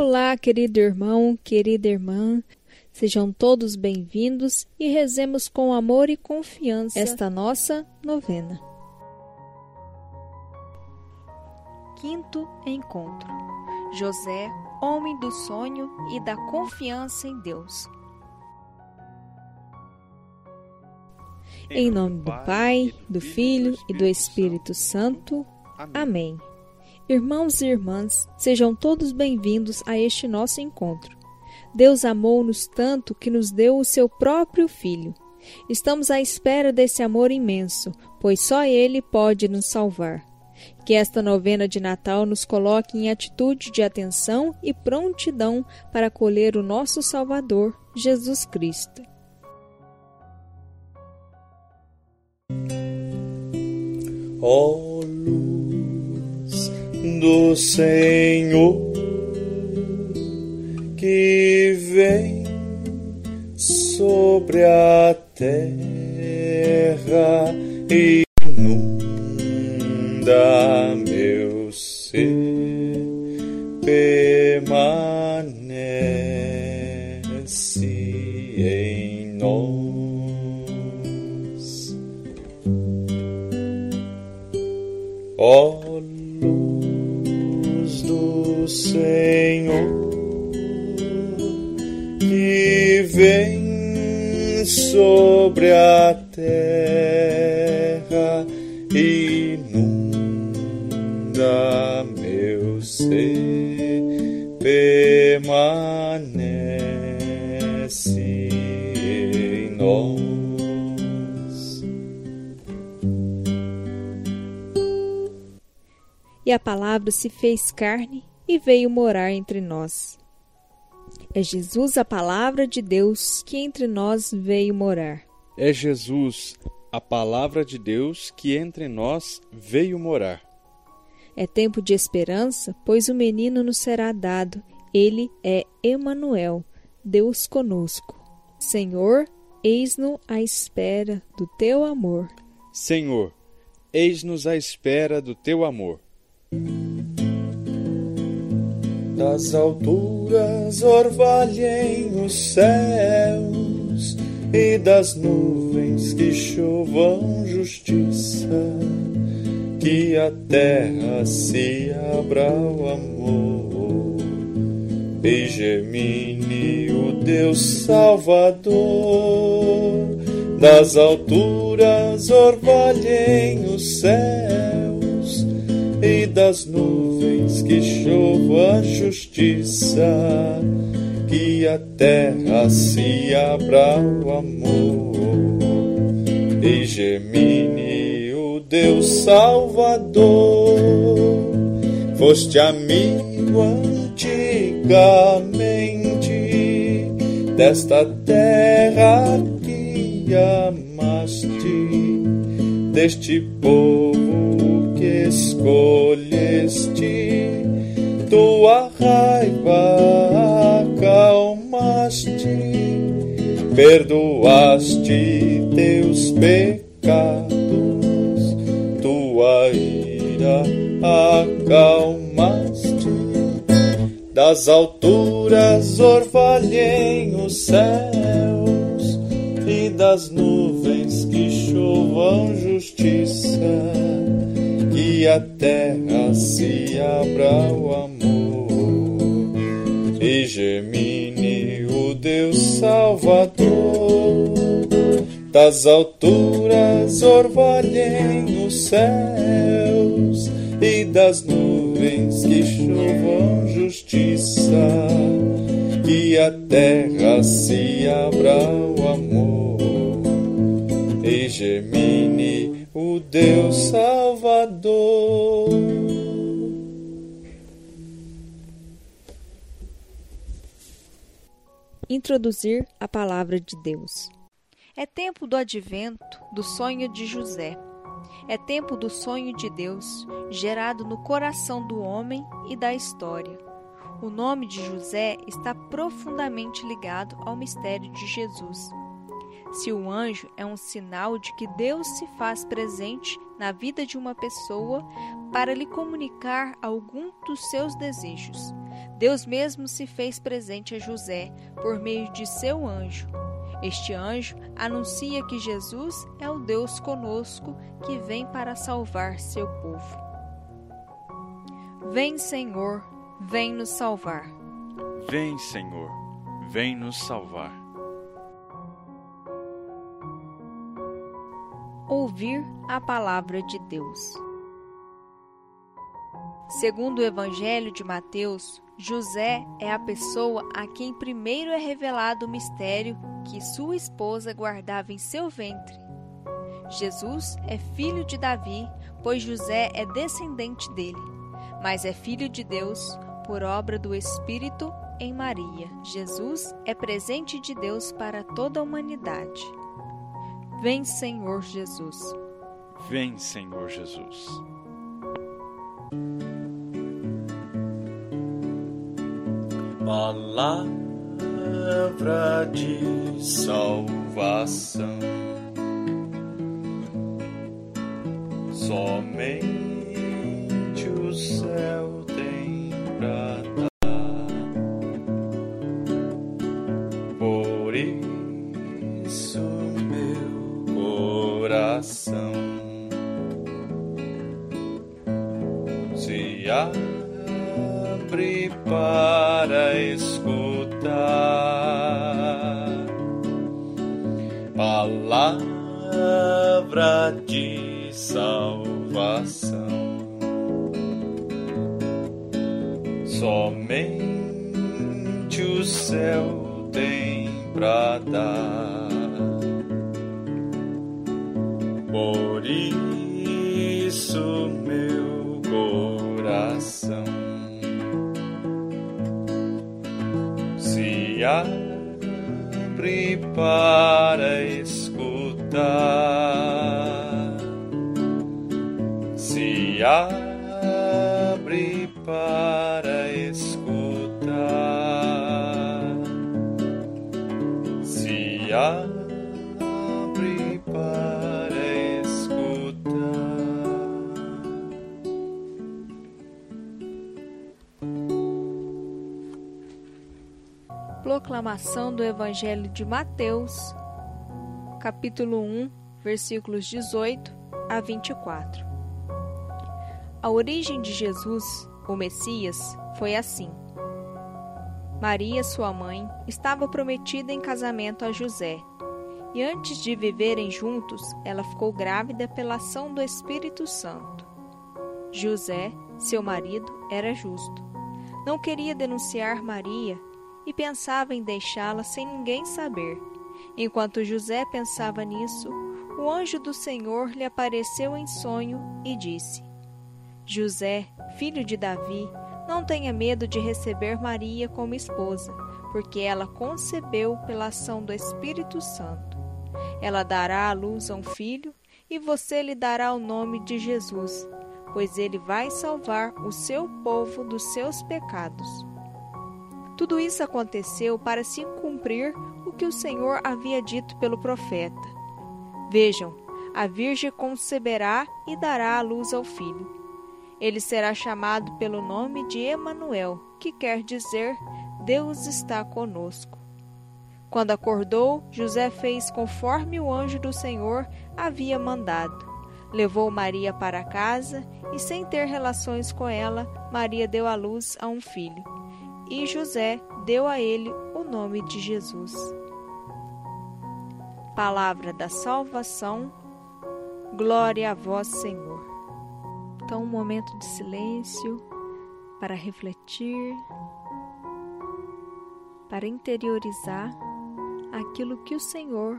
Olá, querido irmão, querida irmã. Sejam todos bem-vindos e rezemos com amor e confiança esta nossa novena. Quinto encontro. José, homem do sonho e da confiança em Deus. Em nome do Pai, do Filho e do Espírito Santo. Amém. Irmãos e irmãs, sejam todos bem-vindos a este nosso encontro. Deus amou-nos tanto que nos deu o seu próprio Filho. Estamos à espera desse amor imenso, pois só Ele pode nos salvar. Que esta novena de Natal nos coloque em atitude de atenção e prontidão para acolher o nosso Salvador, Jesus Cristo. Oh, do Senhor que vem sobre a terra e inunda meu ser, permanece em nós. E a palavra se fez carne e veio morar entre nós. É Jesus a palavra de Deus que entre nós veio morar. É Jesus a palavra de Deus que entre nós veio morar. É tempo de esperança, pois o menino nos será dado. Ele é Emanuel, Deus conosco. Senhor, eis-nos à espera do teu amor. Senhor, eis-nos à espera do teu amor. Das alturas orvalhem os céus e das nuvens que chovam justiça, que a terra se abra ao amor. E gemine o Deus Salvador, das alturas orvalhem os céus e das nuvens que chova justiça, que a terra se abra ao amor e gemine o Deus Salvador. Foste amigo antigamente desta terra que amaste, deste povo que escolheste, tua raiva perdoaste teus pecados, tua ira acalmaste. Das alturas orvalhem os céus e das nuvens que chovam justiça, que a terra se abra Das alturas orvalhem os céus e das nuvens que chovam justiça, que a terra se abra ao amor e gemine o Deus Salvador. Introduzir a palavra de Deus. É tempo do advento do sonho de José. É tempo do sonho de Deus, gerado no coração do homem e da história. O nome de José está profundamente ligado ao mistério de Jesus. Se o anjo é um sinal de que Deus se faz presente na vida de uma pessoa para lhe comunicar algum dos seus desejos, Deus mesmo se fez presente a José por meio de seu anjo. Este anjo anuncia que Jesus é o Deus conosco que vem para salvar seu povo. Vem, Senhor, vem nos salvar. Vem, Senhor, vem nos salvar. Ouvir a palavra de Deus. Segundo o Evangelho de Mateus, José é a pessoa a quem primeiro é revelado o mistério que sua esposa guardava em seu ventre. Jesus é filho de Davi, pois José é descendente dele, mas é filho de Deus por obra do Espírito em Maria. Jesus é presente de Deus para toda a humanidade. Vem, Senhor Jesus. Vem, Senhor Jesus. Palavra de salvação. Somente o céu tem pra de salvação. Somente o céu tem pra dar. Por isso, meu coração se abre para escutar, abre para escutar, se abre para escutar. Proclamação do Evangelho de Mateus, capítulo 1, versículos 18 a 24. A origem de Jesus, o Messias, foi assim. Maria, sua mãe, estava prometida em casamento a José, e antes de viverem juntos, ela ficou grávida pela ação do Espírito Santo. José, seu marido, era justo. Não queria denunciar Maria e pensava em deixá-la sem ninguém saber. Enquanto José pensava nisso, o anjo do Senhor lhe apareceu em sonho e disse: José, filho de Davi, não tenha medo de receber Maria como esposa, porque ela concebeu pela ação do Espírito Santo. Ela dará à luz a um filho, e você lhe dará o nome de Jesus, pois ele vai salvar o seu povo dos seus pecados. Tudo isso aconteceu para se cumprir o que o Senhor havia dito pelo profeta. Vejam, a Virgem conceberá e dará à luz ao filho. Ele será chamado pelo nome de Emanuel, que quer dizer Deus está conosco. Quando acordou, José fez conforme o anjo do Senhor havia mandado. Levou Maria para casa e, sem ter relações com ela, Maria deu à luz a um filho. E José deu a ele o nome de Jesus. Palavra da salvação, glória a vós, Senhor. Então, um momento de silêncio para refletir, para interiorizar aquilo que o Senhor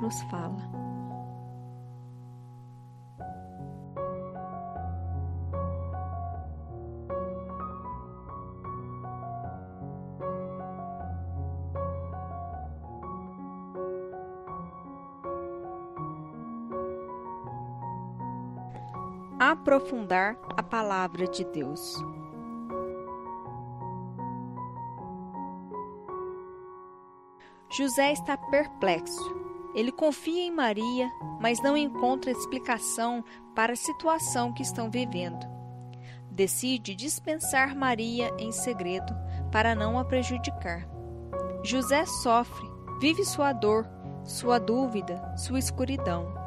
nos fala. Aprofundar a palavra de Deus. José está perplexo. Ele confia em Maria, mas não encontra explicação para a situação que estão vivendo. Decide dispensar Maria em segredo para não a prejudicar. José sofre, vive sua dor, sua dúvida, sua escuridão.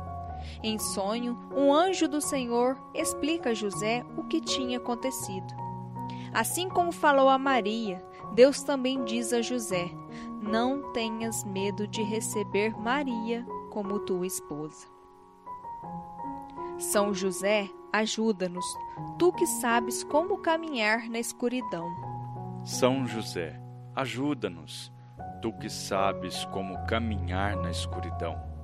Em sonho, um anjo do Senhor explica a José o que tinha acontecido. Assim como falou a Maria, Deus também diz a José: Não tenhas medo de receber Maria como tua esposa. São José, ajuda-nos, tu que sabes como caminhar na escuridão. São José, ajuda-nos, tu que sabes como caminhar na escuridão.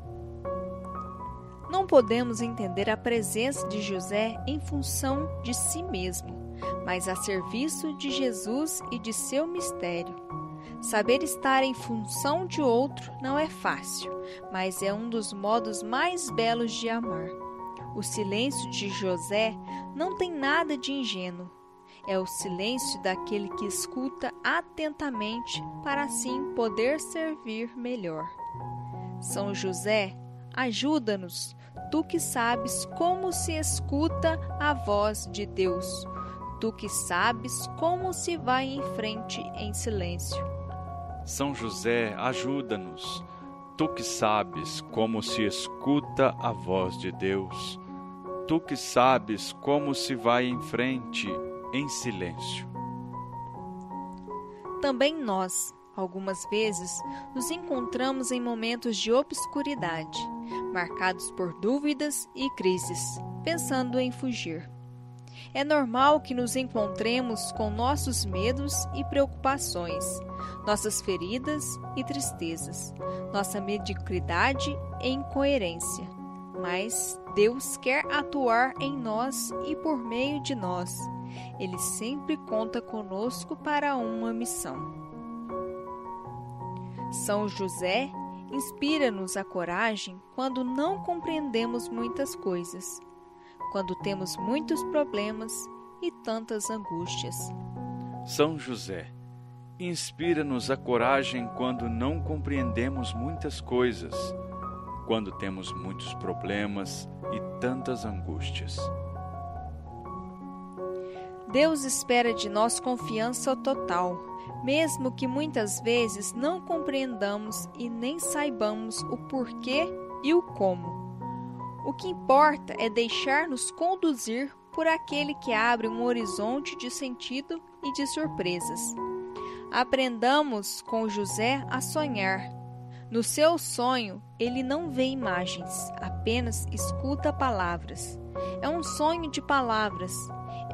Não podemos entender a presença de José em função de si mesmo, mas a serviço de Jesus e de seu mistério. Saber estar em função de outro não é fácil, mas é um dos modos mais belos de amar. O silêncio de José não tem nada de ingênuo. É o silêncio daquele que escuta atentamente para assim poder servir melhor. São José, ajuda-nos, tu que sabes como se escuta a voz de Deus, tu que sabes como se vai em frente em silêncio. São José, ajuda-nos, tu que sabes como se escuta a voz de Deus, tu que sabes como se vai em frente em silêncio. Também nós, algumas vezes, nos encontramos em momentos de obscuridade, marcados por dúvidas e crises, pensando em fugir. É normal que nos encontremos com nossos medos e preocupações, nossas feridas e tristezas, nossa mediocridade e incoerência. Mas Deus quer atuar em nós e por meio de nós. Ele sempre conta conosco para uma missão. São José inspira-nos a coragem quando não compreendemos muitas coisas, quando temos muitos problemas e tantas angústias. São José, inspira-nos a coragem quando não compreendemos muitas coisas quando temos muitos problemas e tantas angústias. Deus espera de nós confiança total, mesmo que muitas vezes não compreendamos e nem saibamos o porquê e o como. O que importa é deixar-nos conduzir por aquele que abre um horizonte de sentido e de surpresas. Aprendamos com José a sonhar no seu sonho, ele não vê imagens, apenas escuta palavras. É um sonho de palavras.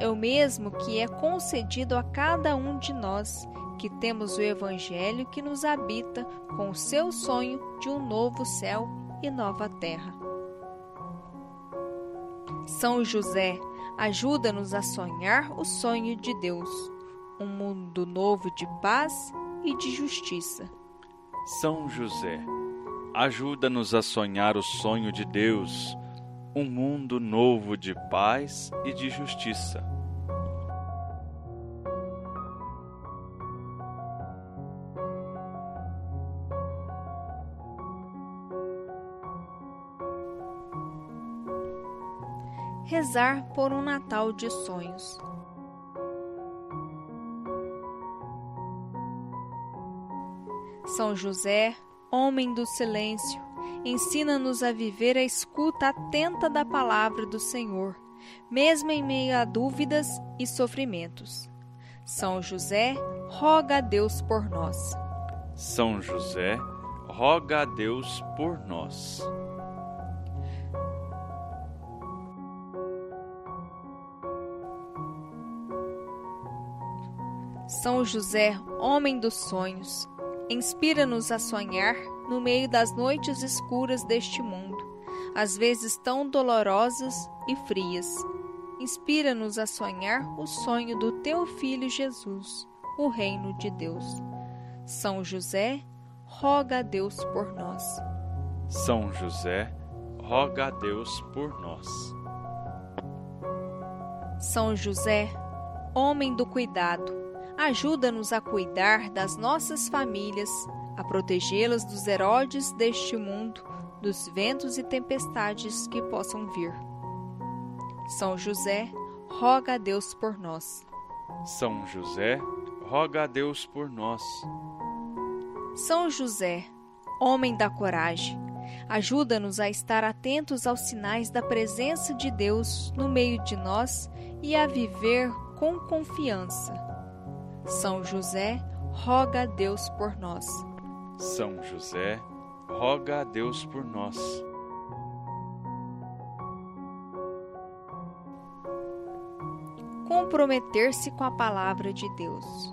É o mesmo que é concedido a cada um de nós, que temos o Evangelho que nos habita com o seu sonho de um novo céu e nova terra. São José, ajuda-nos a sonhar o sonho de Deus, um mundo novo de paz e de justiça. São José, ajuda-nos a sonhar o sonho de Deus, um mundo novo de paz e de justiça. Rezar por um Natal de sonhos. São José, homem do silêncio, ensina-nos a viver a escuta atenta da palavra do Senhor, mesmo em meio a dúvidas e sofrimentos. São José, roga a Deus por nós. São José, roga a Deus por nós. São José, homem dos sonhos, Inspira-nos a sonhar no meio das noites escuras deste mundo, às vezes tão dolorosas e frias. Inspira-nos a sonhar o sonho do teu filho Jesus, o reino de Deus. São José, roga a Deus por nós. São José, roga a Deus por nós. São José, homem do cuidado, ajuda-nos a cuidar das nossas famílias, a protegê-las dos Herodes deste mundo, dos ventos e tempestades que possam vir. São José, roga a Deus por nós. São José, roga a Deus por nós. São José, homem da coragem, ajuda-nos a estar atentos aos sinais da presença de Deus no meio de nós e a viver com confiança. São José, roga a Deus por nós. São José, roga a Deus por nós. Comprometer-se com a palavra de Deus.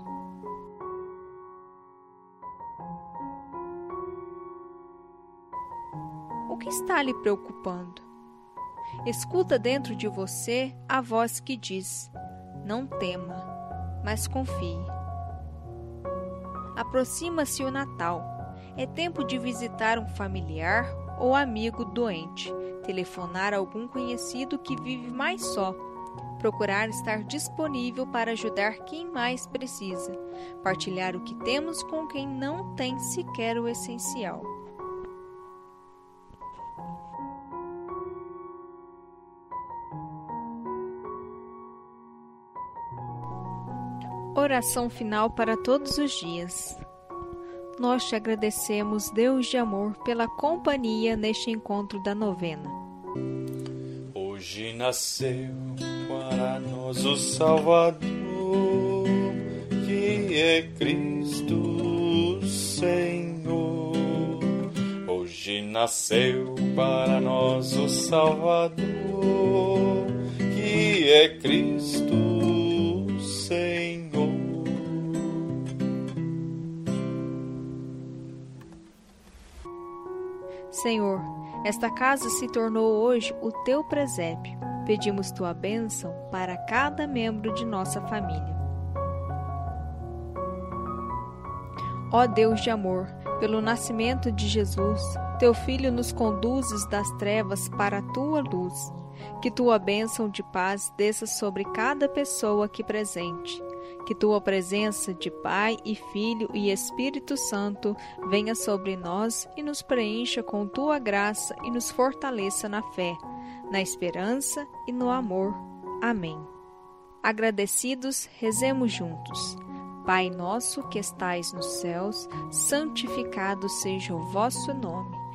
O que está lhe preocupando? Escuta dentro de você a voz que diz: Não tema, mas confie. Aproxima-se o Natal. É tempo de visitar um familiar ou amigo doente, telefonar a algum conhecido que vive mais só, procurar estar disponível para ajudar quem mais precisa, partilhar o que temos com quem não tem sequer o essencial. Oração final para todos os dias. Nós te agradecemos, Deus de amor, pela companhia neste encontro da novena. Hoje nasceu para nós o Salvador, que é Cristo Senhor. Hoje nasceu para nós o Salvador, que é Cristo Senhor. Senhor, esta casa se tornou hoje o teu presépio. Pedimos tua bênção para cada membro de nossa família. Ó Deus de amor, pelo nascimento de Jesus, teu Filho nos conduzes das trevas para a tua luz. Que tua bênção de paz desça sobre cada pessoa aqui presente. Que tua presença de Pai e Filho e Espírito Santo venha sobre nós e nos preencha com tua graça e nos fortaleça na fé, na esperança e no amor. Amém. Agradecidos, rezemos juntos. Pai nosso que estais nos céus, santificado seja o vosso nome.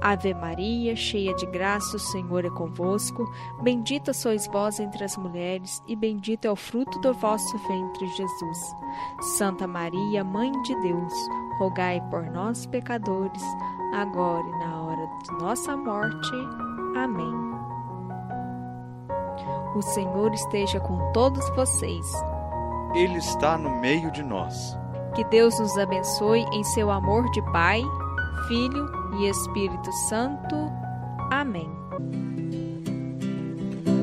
Ave Maria, cheia de graça, o Senhor é convosco. Bendita sois vós entre as mulheres, e bendito é o fruto do vosso ventre, Jesus. Santa Maria, Mãe de Deus, rogai por nós, pecadores, agora e na hora de nossa morte. Amém. O Senhor esteja com todos vocês. Ele está no meio de nós. Que Deus nos abençoe em seu amor de Pai, Filho e Espírito Santo. Amém.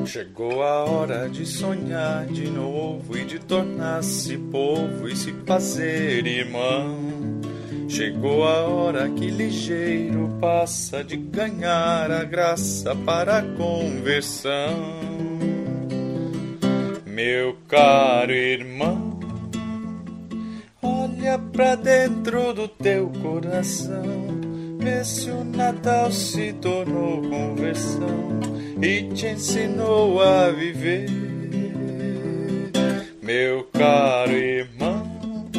Chegou a hora de sonhar de novo e de tornar-se povo e se fazer irmão. Chegou a hora que ligeiro passa de ganhar a graça para a conversão. Meu caro irmão, olha pra dentro do teu coração. Vê se o Natal se tornou conversão e te ensinou a viver. Meu caro irmão,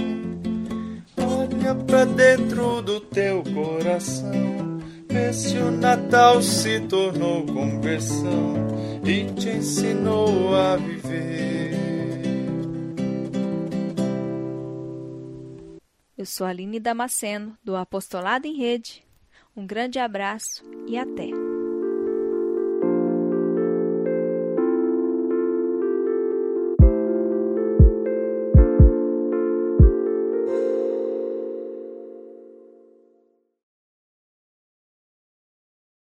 olha pra dentro do teu coração. Vê se o Natal se tornou conversão e te ensinou a viver. Eu sou Aline Damasceno, do Apostolado em Rede. Um grande abraço e até!